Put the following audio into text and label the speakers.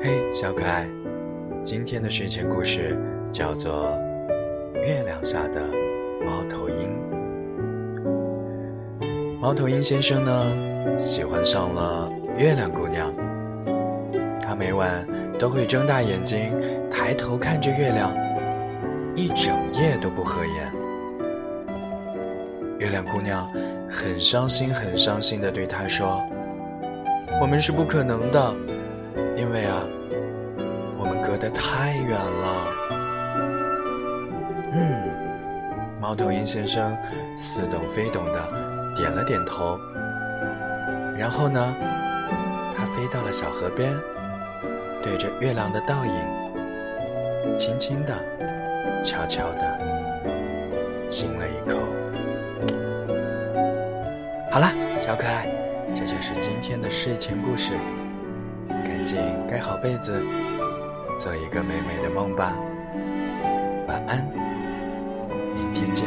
Speaker 1: 嘿小可爱，今天的睡前故事叫做《月亮下的猫头鹰》。猫头鹰先生呢，喜欢上了月亮姑娘。他每晚都会睁大眼睛，抬头看着月亮，一整夜都不合眼。月亮姑娘很伤心，很伤心的对他说：“我们是不可能的，因为啊，我们隔得太远了。”嗯，猫头鹰先生似懂非懂的点了点头。然后呢，他飞到了小河边。对着月亮的倒影，轻轻的、悄悄的亲了一口。好了，小可爱，这就是今天的睡前故事。赶紧盖好被子，做一个美美的梦吧。晚安，明天见。